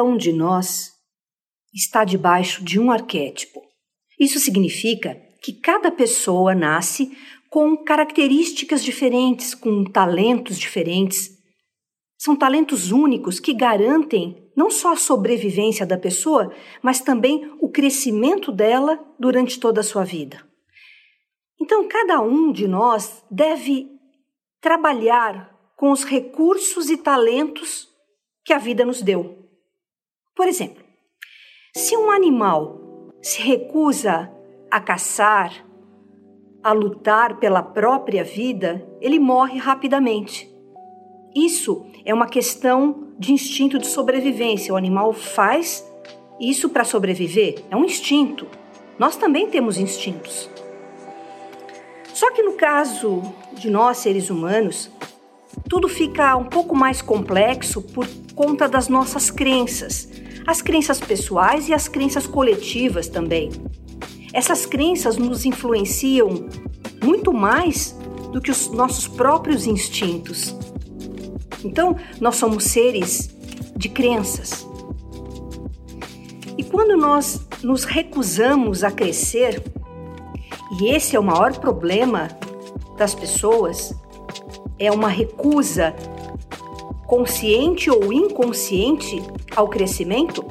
Cada um de nós está debaixo de um arquétipo. Isso significa que cada pessoa nasce com características diferentes, com talentos diferentes. São talentos únicos que garantem não só a sobrevivência da pessoa, mas também o crescimento dela durante toda a sua vida. Então, cada um de nós deve trabalhar com os recursos e talentos que a vida nos deu. Por exemplo, se um animal se recusa a caçar, a lutar pela própria vida, ele morre rapidamente. Isso é uma questão de instinto de sobrevivência. O animal faz isso para sobreviver, é um instinto. Nós também temos instintos. Só que no caso de nós, seres humanos, tudo fica um pouco mais complexo por conta das nossas crenças, as crenças pessoais e as crenças coletivas também. Essas crenças nos influenciam muito mais do que os nossos próprios instintos. Então, nós somos seres de crenças. E quando nós nos recusamos a crescer, e esse é o maior problema das pessoas, é uma recusa consciente ou inconsciente ao crescimento,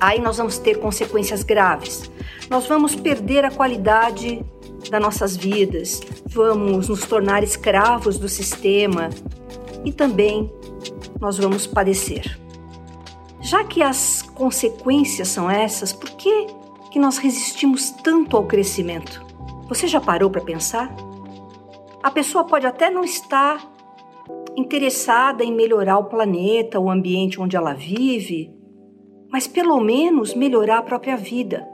aí nós vamos ter consequências graves. Nós vamos perder a qualidade das nossas vidas, vamos nos tornar escravos do sistema e também nós vamos padecer. Já que as consequências são essas, por que, que nós resistimos tanto ao crescimento? Você já parou para pensar? A pessoa pode até não estar interessada em melhorar o planeta, o ambiente onde ela vive, mas pelo menos melhorar a própria vida.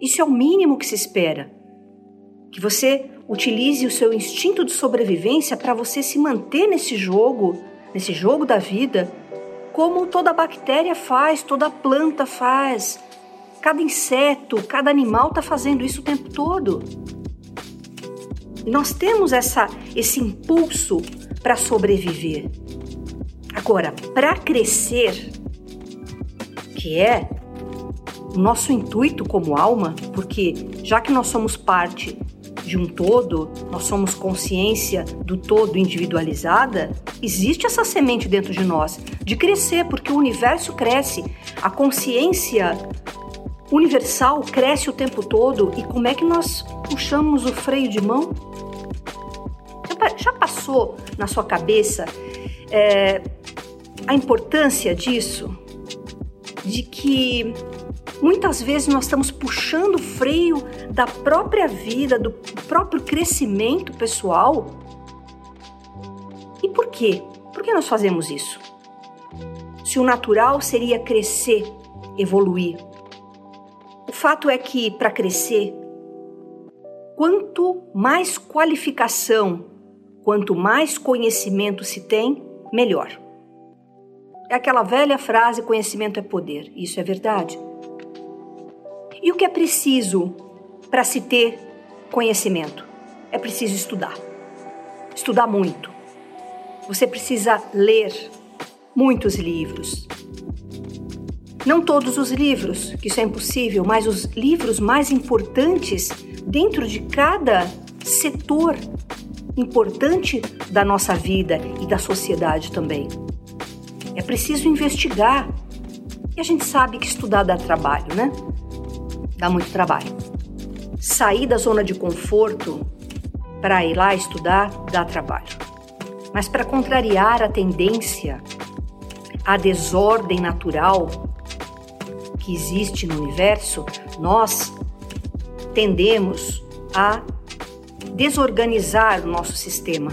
Isso é o mínimo que se espera. Que você utilize o seu instinto de sobrevivência para você se manter nesse jogo, nesse jogo da vida, como toda bactéria faz, toda planta faz. Cada inseto, cada animal está fazendo isso o tempo todo. Nós temos essa, esse impulso para sobreviver. Agora, para crescer, que é o nosso intuito como alma, porque já que nós somos parte de um todo, nós somos consciência do todo individualizada, existe essa semente dentro de nós de crescer, porque o universo cresce, a consciência universal cresce o tempo todo e como é que nós puxamos o freio de mão? Passou na sua cabeça é, a importância disso? De que muitas vezes nós estamos puxando o freio da própria vida, do próprio crescimento pessoal. E por quê? Por que nós fazemos isso? Se o natural seria crescer, evoluir. O fato é que para crescer, quanto mais qualificação Quanto mais conhecimento se tem, melhor. É aquela velha frase: conhecimento é poder. Isso é verdade. E o que é preciso para se ter conhecimento? É preciso estudar. Estudar muito. Você precisa ler muitos livros. Não todos os livros, que isso é impossível, mas os livros mais importantes dentro de cada setor importante da nossa vida e da sociedade também. É preciso investigar. E a gente sabe que estudar dá trabalho, né? Dá muito trabalho. Sair da zona de conforto para ir lá estudar dá trabalho. Mas para contrariar a tendência, a desordem natural que existe no universo, nós tendemos a desorganizar o nosso sistema.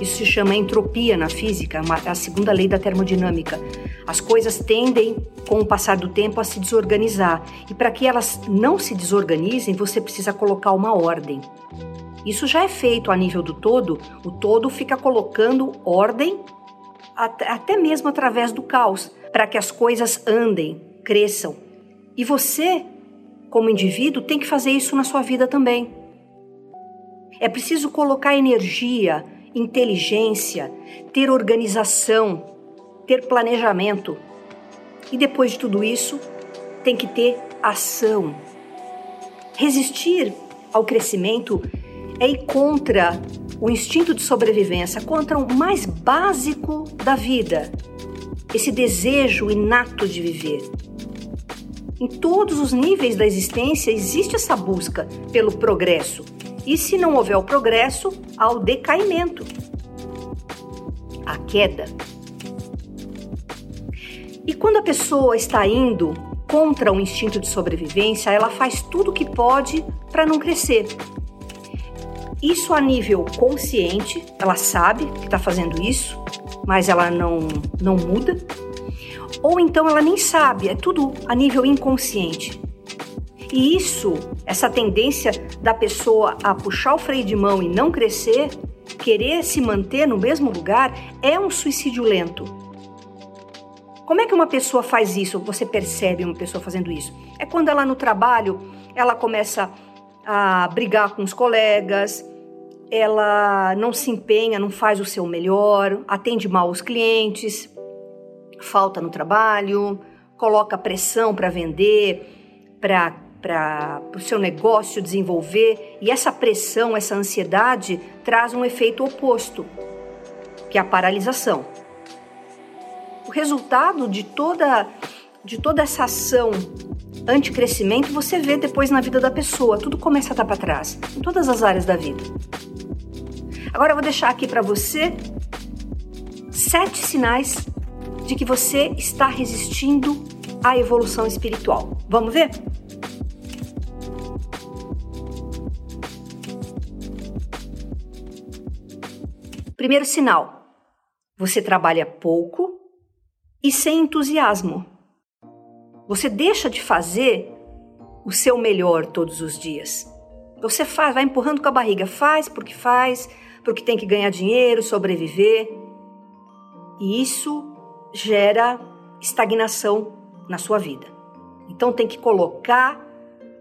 Isso se chama entropia na física, a segunda lei da termodinâmica. As coisas tendem, com o passar do tempo, a se desorganizar. E para que elas não se desorganizem, você precisa colocar uma ordem. Isso já é feito a nível do todo, o todo fica colocando ordem até mesmo através do caos, para que as coisas andem, cresçam. E você, como indivíduo, tem que fazer isso na sua vida também. É preciso colocar energia, inteligência, ter organização ter planejamento. E depois de tudo isso, tem que ter ação. Resistir ao crescimento é ir contra o instinto de sobrevivência, contra o mais básico da vida, esse desejo inato de viver. Em todos os níveis da existência existe essa busca pelo progresso. E se não houver o progresso, há o decaimento, a queda. E quando a pessoa está indo contra o instinto de sobrevivência, ela faz tudo o que pode para não crescer. Isso a nível consciente, ela sabe que está fazendo isso, mas ela não, não muda ou então ela nem sabe, é tudo a nível inconsciente. E isso, essa tendência da pessoa a puxar o freio de mão e não crescer, querer se manter no mesmo lugar, é um suicídio lento. Como é que uma pessoa faz isso? Você percebe uma pessoa fazendo isso? É quando ela no trabalho, ela começa a brigar com os colegas, ela não se empenha, não faz o seu melhor, atende mal os clientes, falta no trabalho, coloca pressão para vender, para o seu negócio desenvolver, e essa pressão, essa ansiedade traz um efeito oposto, que é a paralisação. O resultado de toda, de toda essa ação anticrescimento você vê depois na vida da pessoa, tudo começa a estar para trás, em todas as áreas da vida. Agora eu vou deixar aqui para você sete sinais de que você está resistindo à evolução espiritual. Vamos ver? Primeiro sinal: você trabalha pouco e sem entusiasmo. Você deixa de fazer o seu melhor todos os dias. Você faz, vai empurrando com a barriga, faz porque faz, porque tem que ganhar dinheiro, sobreviver. E isso gera estagnação na sua vida. Então tem que colocar,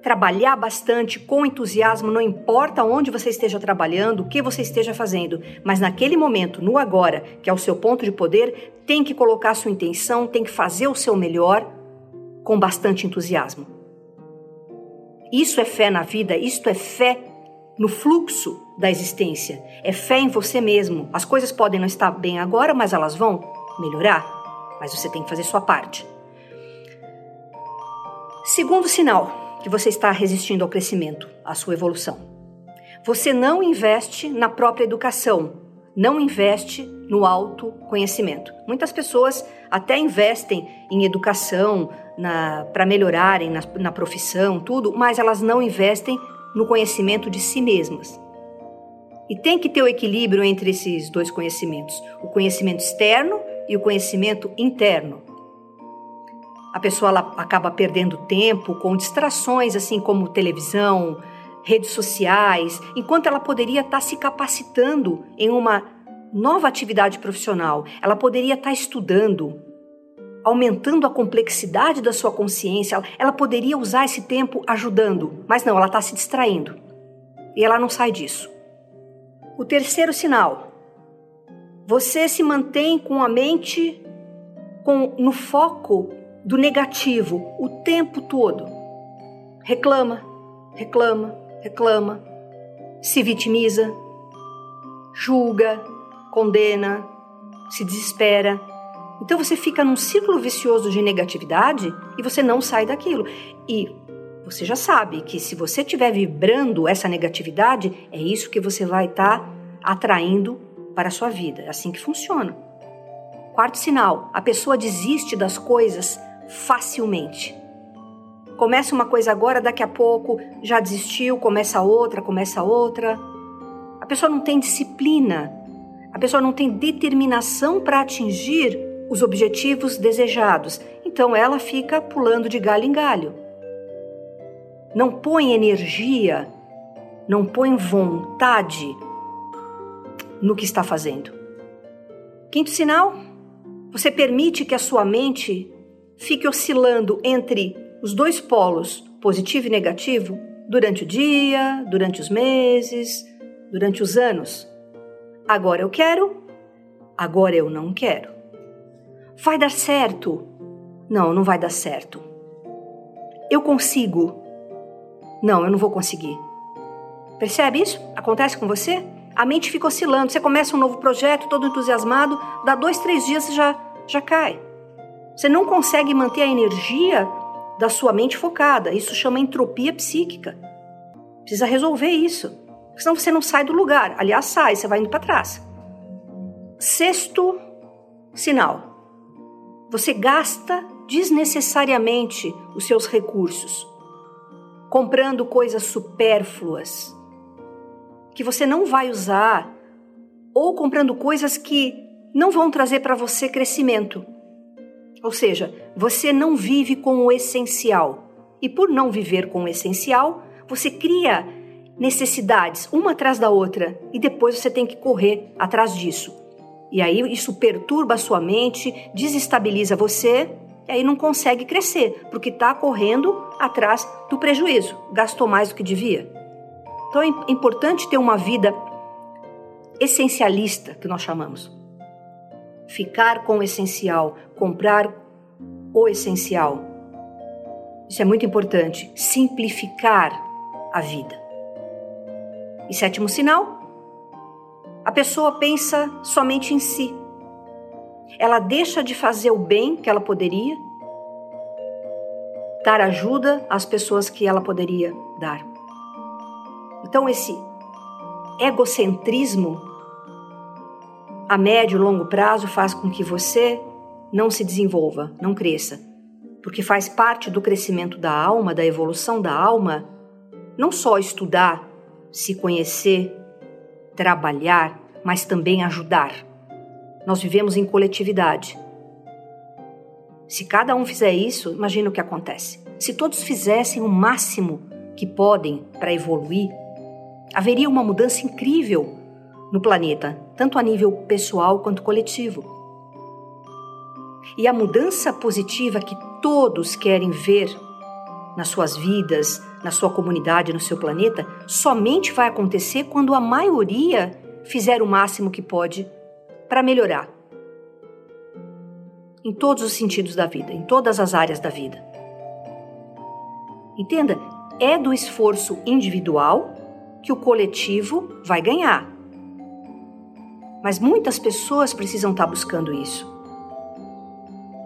trabalhar bastante com entusiasmo, não importa onde você esteja trabalhando, o que você esteja fazendo, mas naquele momento, no agora, que é o seu ponto de poder, tem que colocar sua intenção, tem que fazer o seu melhor com bastante entusiasmo. Isso é fé na vida, isto é fé no fluxo da existência, é fé em você mesmo. As coisas podem não estar bem agora, mas elas vão melhorar mas você tem que fazer sua parte. Segundo sinal que você está resistindo ao crescimento, à sua evolução. Você não investe na própria educação, não investe no autoconhecimento. Muitas pessoas até investem em educação para melhorarem na, na profissão, tudo, mas elas não investem no conhecimento de si mesmas. E tem que ter o equilíbrio entre esses dois conhecimentos: o conhecimento externo e o conhecimento interno. A pessoa ela acaba perdendo tempo com distrações assim como televisão, redes sociais, enquanto ela poderia estar se capacitando em uma nova atividade profissional. Ela poderia estar estudando, aumentando a complexidade da sua consciência. Ela poderia usar esse tempo ajudando, mas não, ela está se distraindo. E ela não sai disso. O terceiro sinal você se mantém com a mente com, no foco do negativo o tempo todo. Reclama, reclama, reclama, se vitimiza, julga, condena, se desespera. Então você fica num círculo vicioso de negatividade e você não sai daquilo. E você já sabe que se você estiver vibrando essa negatividade, é isso que você vai estar tá atraindo para a sua vida. É assim que funciona. Quarto sinal: a pessoa desiste das coisas facilmente. Começa uma coisa agora, daqui a pouco já desistiu, começa outra, começa outra. A pessoa não tem disciplina, a pessoa não tem determinação para atingir os objetivos desejados. Então ela fica pulando de galho em galho. Não põe energia, não põe vontade no que está fazendo. Quinto sinal: você permite que a sua mente fique oscilando entre os dois polos, positivo e negativo, durante o dia, durante os meses, durante os anos. Agora eu quero, agora eu não quero. Vai dar certo. Não, não vai dar certo. Eu consigo. Não, eu não vou conseguir. Percebe isso? Acontece com você? A mente fica oscilando. Você começa um novo projeto, todo entusiasmado, dá dois, três dias você já, já cai. Você não consegue manter a energia da sua mente focada. Isso chama entropia psíquica. Precisa resolver isso. Senão você não sai do lugar. Aliás, sai, você vai indo para trás. Sexto sinal. Você gasta desnecessariamente os seus recursos, comprando coisas supérfluas que você não vai usar ou comprando coisas que não vão trazer para você crescimento. Ou seja, você não vive com o essencial. E por não viver com o essencial, você cria necessidades uma atrás da outra e depois você tem que correr atrás disso. E aí isso perturba a sua mente, desestabiliza você e aí não consegue crescer, porque está correndo atrás do prejuízo, gastou mais do que devia. Então é importante ter uma vida essencialista, que nós chamamos. Ficar com o essencial, comprar o essencial. Isso é muito importante. Simplificar a vida. E sétimo sinal, a pessoa pensa somente em si. Ela deixa de fazer o bem que ela poderia, dar ajuda às pessoas que ela poderia dar. Então, esse egocentrismo a médio e longo prazo faz com que você não se desenvolva, não cresça, porque faz parte do crescimento da alma, da evolução da alma, não só estudar, se conhecer, trabalhar, mas também ajudar. Nós vivemos em coletividade. Se cada um fizer isso, imagina o que acontece. Se todos fizessem o máximo que podem para evoluir, haveria uma mudança incrível no planeta, tanto a nível pessoal quanto coletivo. E a mudança positiva que todos querem ver nas suas vidas, na sua comunidade, no seu planeta, somente vai acontecer quando a maioria fizer o máximo que pode para melhorar. Em todos os sentidos da vida, em todas as áreas da vida. Entenda, é do esforço individual que o coletivo vai ganhar. Mas muitas pessoas precisam estar buscando isso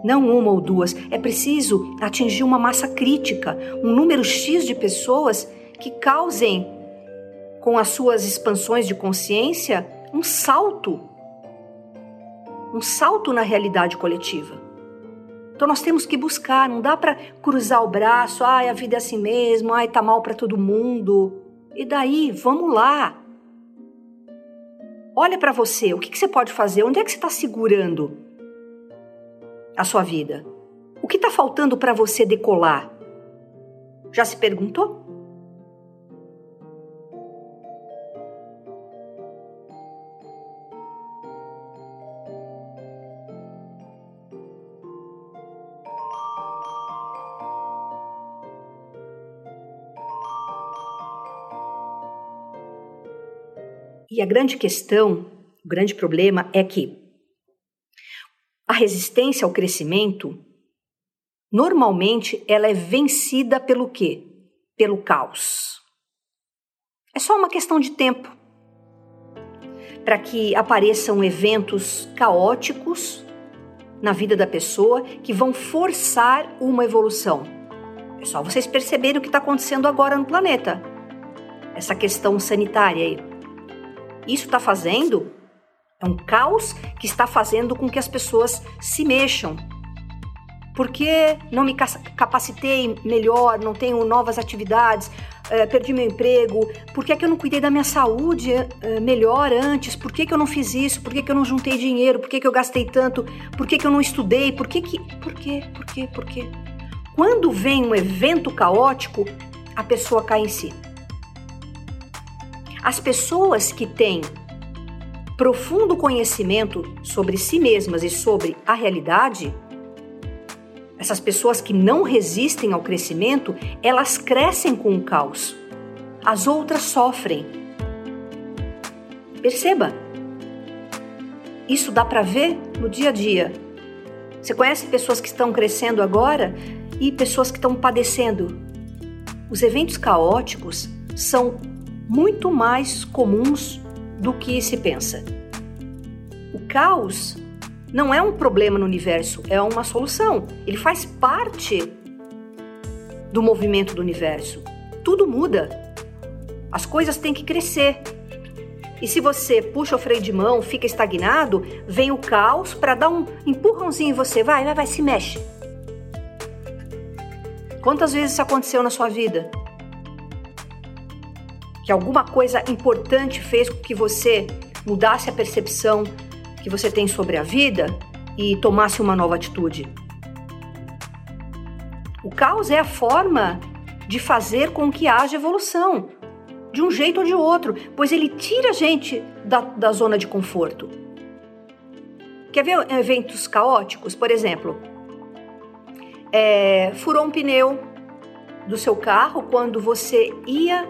não uma ou duas, é preciso atingir uma massa crítica, um número X de pessoas que causem, com as suas expansões de consciência, um salto. Um salto na realidade coletiva. Então nós temos que buscar, não dá para cruzar o braço, ai, a vida é assim mesmo, ai, tá mal para todo mundo. E daí, vamos lá. Olha para você, o que, que, você pode fazer? Onde é que você está segurando? a sua vida? O que está faltando para você decolar? Já se perguntou? A grande questão, o grande problema é que a resistência ao crescimento, normalmente ela é vencida pelo quê? Pelo caos. É só uma questão de tempo para que apareçam eventos caóticos na vida da pessoa que vão forçar uma evolução. É só vocês perceberem o que está acontecendo agora no planeta. Essa questão sanitária aí. Isso está fazendo é um caos que está fazendo com que as pessoas se mexam. Porque não me capacitei melhor, não tenho novas atividades, é, perdi meu emprego? Por que, é que eu não cuidei da minha saúde é, melhor antes? Por que, que eu não fiz isso? Por que, que eu não juntei dinheiro? Por que, que eu gastei tanto? Por que, que eu não estudei? Por que que. Por quê? Por quê? Por quê? Quando vem um evento caótico, a pessoa cai em si. As pessoas que têm profundo conhecimento sobre si mesmas e sobre a realidade, essas pessoas que não resistem ao crescimento, elas crescem com o caos. As outras sofrem. Perceba. Isso dá para ver no dia a dia. Você conhece pessoas que estão crescendo agora e pessoas que estão padecendo. Os eventos caóticos são muito mais comuns do que se pensa. O caos não é um problema no universo, é uma solução. Ele faz parte do movimento do universo. Tudo muda. As coisas têm que crescer. E se você puxa o freio de mão, fica estagnado, vem o caos para dar um empurrãozinho em você. Vai, vai, vai, se mexe. Quantas vezes isso aconteceu na sua vida? Que alguma coisa importante fez com que você mudasse a percepção que você tem sobre a vida e tomasse uma nova atitude. O caos é a forma de fazer com que haja evolução de um jeito ou de outro, pois ele tira a gente da, da zona de conforto. Quer ver eventos caóticos? Por exemplo, é, furou um pneu do seu carro quando você ia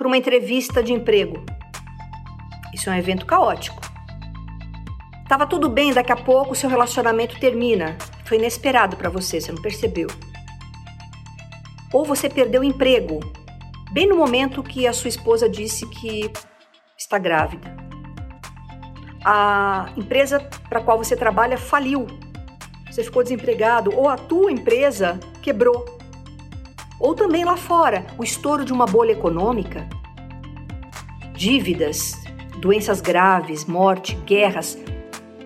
para uma entrevista de emprego. Isso é um evento caótico. Tava tudo bem, daqui a pouco seu relacionamento termina. Foi inesperado para você, você não percebeu. Ou você perdeu o emprego, bem no momento que a sua esposa disse que está grávida. A empresa para qual você trabalha faliu. Você ficou desempregado ou a tua empresa quebrou. Ou também lá fora, o estouro de uma bolha econômica, dívidas, doenças graves, morte, guerras,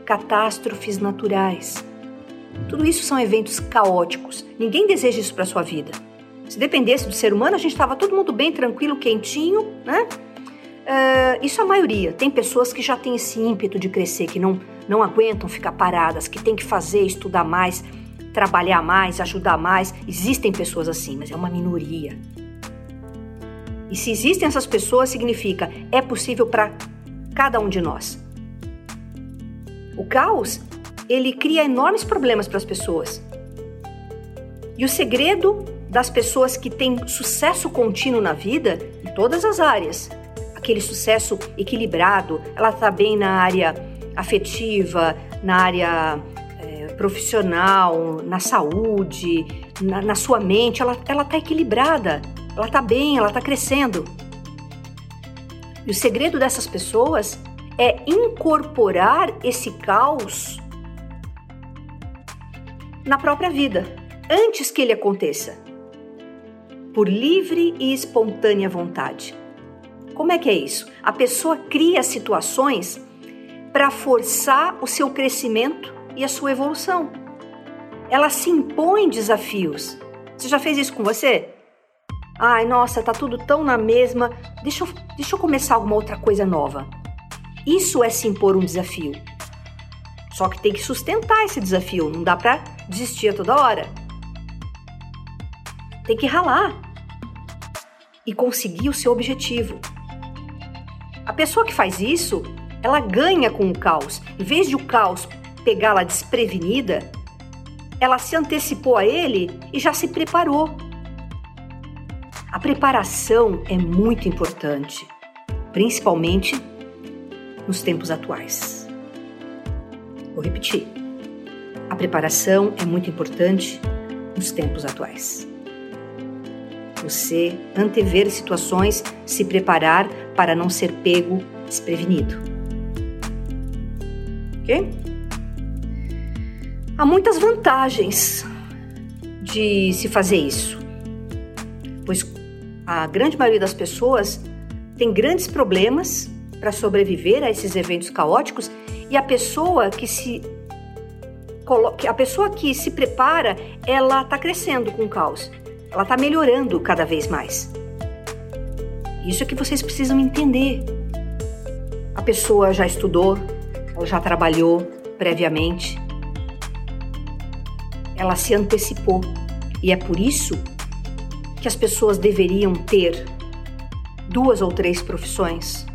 catástrofes naturais. Tudo isso são eventos caóticos. Ninguém deseja isso para sua vida. Se dependesse do ser humano, a gente estava todo mundo bem, tranquilo, quentinho, né? Uh, isso a maioria. Tem pessoas que já têm esse ímpeto de crescer, que não, não aguentam ficar paradas, que tem que fazer, estudar mais, trabalhar mais, ajudar mais. Existem pessoas assim, mas é uma minoria. E se existem essas pessoas, significa é possível para cada um de nós. O caos, ele cria enormes problemas para as pessoas. E o segredo das pessoas que têm sucesso contínuo na vida, em todas as áreas. Aquele sucesso equilibrado, ela está bem na área afetiva, na área profissional, na saúde, na, na sua mente, ela está equilibrada, ela está bem, ela está crescendo. E o segredo dessas pessoas é incorporar esse caos na própria vida, antes que ele aconteça por livre e espontânea vontade. Como é que é isso? A pessoa cria situações para forçar o seu crescimento e a sua evolução. Ela se impõe desafios. Você já fez isso com você? Ai, nossa, tá tudo tão na mesma. Deixa eu, deixa eu começar alguma outra coisa nova. Isso é se impor um desafio. Só que tem que sustentar esse desafio, não dá para desistir a toda hora. Tem que ralar e conseguir o seu objetivo. A pessoa que faz isso, ela ganha com o caos. Em vez de o caos pegá-la desprevenida, ela se antecipou a ele e já se preparou. A preparação é muito importante, principalmente nos tempos atuais. Vou repetir. A preparação é muito importante nos tempos atuais você antever situações, se preparar para não ser pego desprevenido. Ok? Há muitas vantagens de se fazer isso, pois a grande maioria das pessoas tem grandes problemas para sobreviver a esses eventos caóticos e a pessoa que se a pessoa que se prepara, ela está crescendo com o caos ela está melhorando cada vez mais. Isso é que vocês precisam entender. A pessoa já estudou, ela já trabalhou previamente, ela se antecipou e é por isso que as pessoas deveriam ter duas ou três profissões.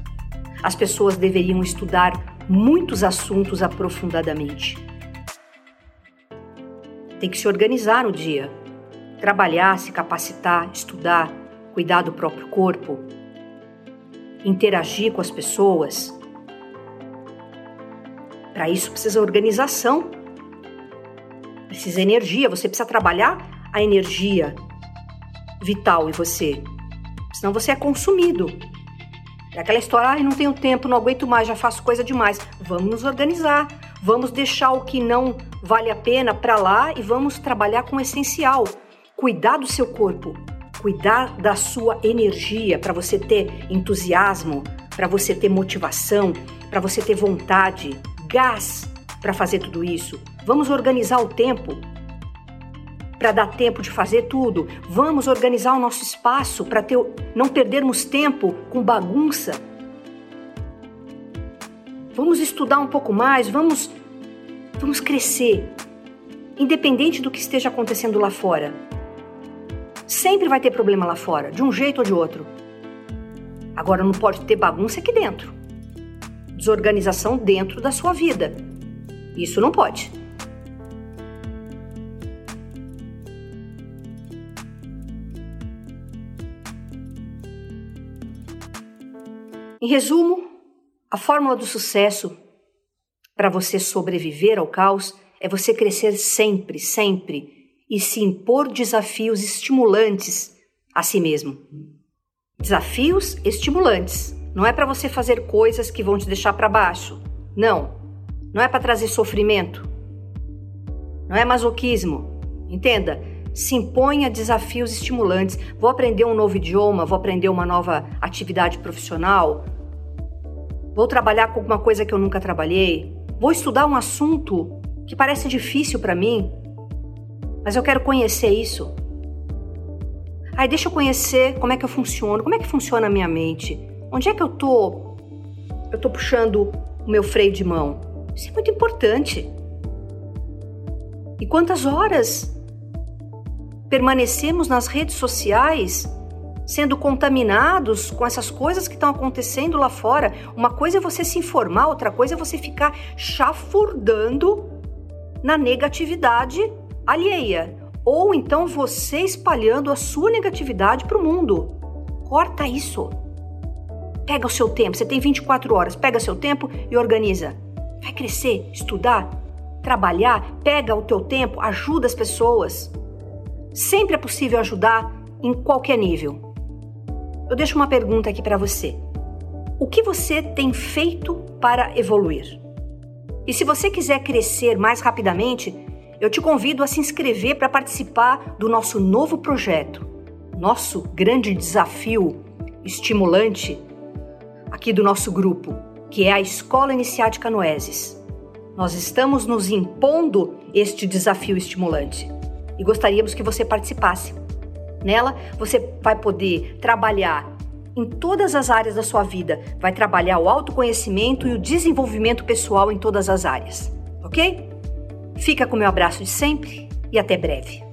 As pessoas deveriam estudar muitos assuntos aprofundadamente. Tem que se organizar no dia trabalhar, se capacitar, estudar, cuidar do próprio corpo, interagir com as pessoas. Para isso precisa organização. Precisa energia, você precisa trabalhar a energia vital em você. Senão você é consumido. É aquela história, ah, não tenho tempo, não aguento mais, já faço coisa demais. Vamos nos organizar, vamos deixar o que não vale a pena para lá e vamos trabalhar com o essencial. Cuidar do seu corpo, cuidar da sua energia para você ter entusiasmo, para você ter motivação, para você ter vontade, gás para fazer tudo isso. Vamos organizar o tempo para dar tempo de fazer tudo. Vamos organizar o nosso espaço para ter, não perdermos tempo com bagunça. Vamos estudar um pouco mais, vamos vamos crescer. Independente do que esteja acontecendo lá fora. Sempre vai ter problema lá fora, de um jeito ou de outro. Agora não pode ter bagunça aqui dentro. Desorganização dentro da sua vida. Isso não pode. Em resumo, a fórmula do sucesso para você sobreviver ao caos é você crescer sempre, sempre e se impor desafios estimulantes a si mesmo. Desafios estimulantes. Não é para você fazer coisas que vão te deixar para baixo. Não. Não é para trazer sofrimento. Não é masoquismo. Entenda? Se imponha desafios estimulantes. Vou aprender um novo idioma, vou aprender uma nova atividade profissional. Vou trabalhar com alguma coisa que eu nunca trabalhei. Vou estudar um assunto que parece difícil para mim, mas eu quero conhecer isso. Aí deixa eu conhecer como é que eu funciono, como é que funciona a minha mente. Onde é que eu tô? Eu tô puxando o meu freio de mão. Isso é muito importante. E quantas horas permanecemos nas redes sociais sendo contaminados com essas coisas que estão acontecendo lá fora? Uma coisa é você se informar, outra coisa é você ficar chafurdando na negatividade alheia ou então você espalhando a sua negatividade para o mundo. Corta isso. Pega o seu tempo, você tem 24 horas, pega seu tempo e organiza. Vai crescer, estudar, trabalhar, pega o teu tempo, ajuda as pessoas. Sempre é possível ajudar em qualquer nível. Eu deixo uma pergunta aqui para você. O que você tem feito para evoluir? E se você quiser crescer mais rapidamente, eu te convido a se inscrever para participar do nosso novo projeto, nosso grande desafio estimulante aqui do nosso grupo, que é a Escola Iniciática Noeses. Nós estamos nos impondo este desafio estimulante e gostaríamos que você participasse. Nela, você vai poder trabalhar em todas as áreas da sua vida, vai trabalhar o autoconhecimento e o desenvolvimento pessoal em todas as áreas, ok? Fica com meu abraço de sempre e até breve.